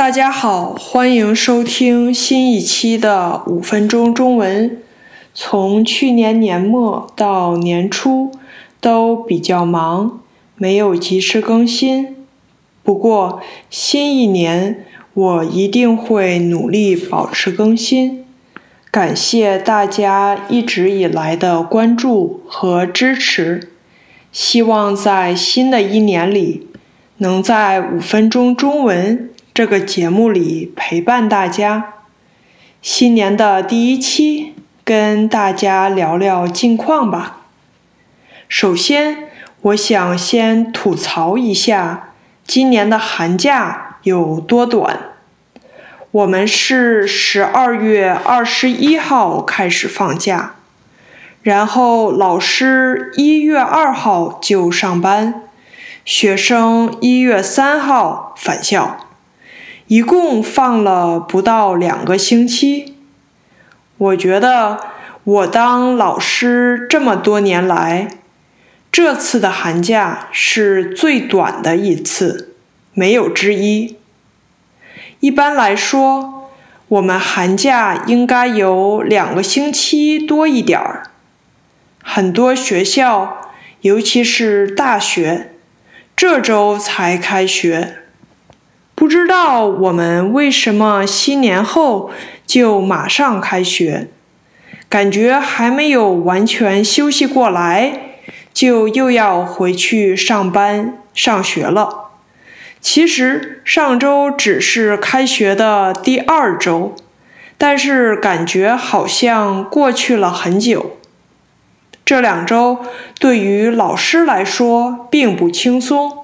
大家好，欢迎收听新一期的五分钟中文。从去年年末到年初都比较忙，没有及时更新。不过新一年我一定会努力保持更新。感谢大家一直以来的关注和支持，希望在新的一年里，能在五分钟中文。这个节目里陪伴大家，新年的第一期，跟大家聊聊近况吧。首先，我想先吐槽一下今年的寒假有多短。我们是十二月二十一号开始放假，然后老师一月二号就上班，学生一月三号返校。一共放了不到两个星期，我觉得我当老师这么多年来，这次的寒假是最短的一次，没有之一。一般来说，我们寒假应该有两个星期多一点儿。很多学校，尤其是大学，这周才开学。不知道我们为什么新年后就马上开学，感觉还没有完全休息过来，就又要回去上班上学了。其实上周只是开学的第二周，但是感觉好像过去了很久。这两周对于老师来说并不轻松。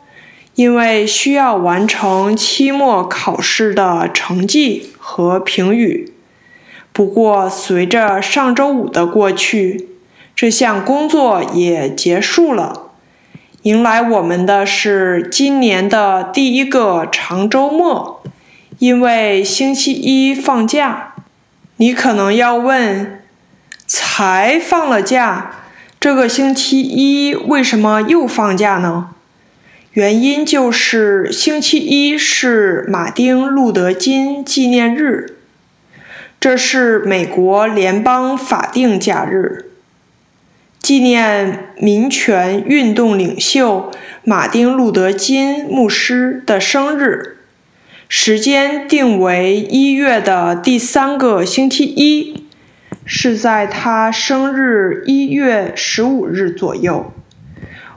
因为需要完成期末考试的成绩和评语。不过，随着上周五的过去，这项工作也结束了。迎来我们的是今年的第一个长周末，因为星期一放假。你可能要问：才放了假，这个星期一为什么又放假呢？原因就是星期一是马丁·路德·金纪念日，这是美国联邦法定假日，纪念民权运动领袖马丁·路德·金牧师的生日，时间定为一月的第三个星期一，是在他生日一月十五日左右。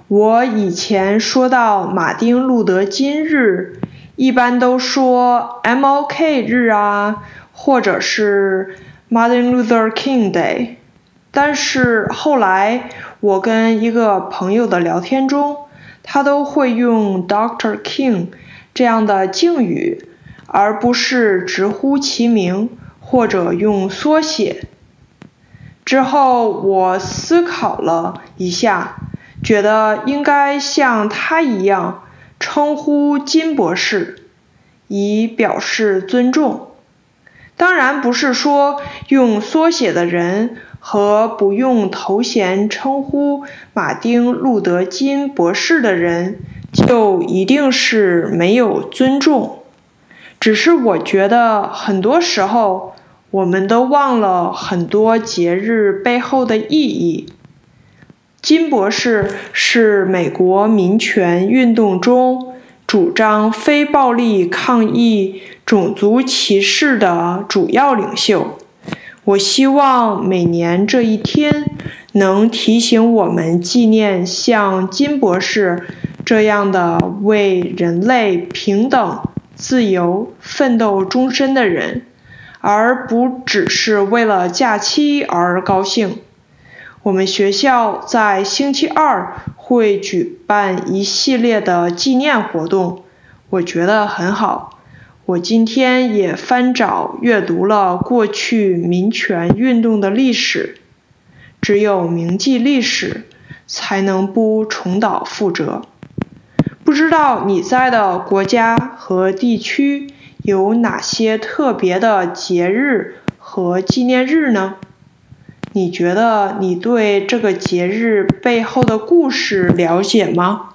我以前说到马丁路德金日，一般都说 M.O.K. 日啊，或者是 Martin Luther King Day。但是后来我跟一个朋友的聊天中，他都会用 Dr. King 这样的敬语，而不是直呼其名或者用缩写。之后我思考了一下。觉得应该像他一样称呼金博士，以表示尊重。当然不是说用缩写的人和不用头衔称呼马丁路德金博士的人就一定是没有尊重。只是我觉得很多时候我们都忘了很多节日背后的意义。金博士是美国民权运动中主张非暴力抗议种族歧视的主要领袖。我希望每年这一天能提醒我们纪念像金博士这样的为人类平等、自由奋斗终身的人，而不只是为了假期而高兴。我们学校在星期二会举办一系列的纪念活动，我觉得很好。我今天也翻找阅读了过去民权运动的历史，只有铭记历史，才能不重蹈覆辙。不知道你在的国家和地区有哪些特别的节日和纪念日呢？你觉得你对这个节日背后的故事了解吗？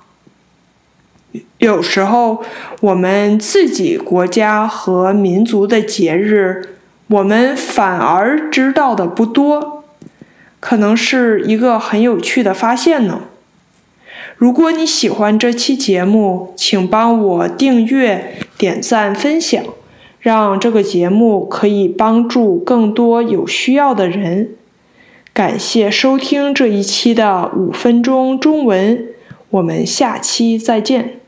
有时候我们自己国家和民族的节日，我们反而知道的不多，可能是一个很有趣的发现呢。如果你喜欢这期节目，请帮我订阅、点赞、分享，让这个节目可以帮助更多有需要的人。感谢收听这一期的五分钟中文，我们下期再见。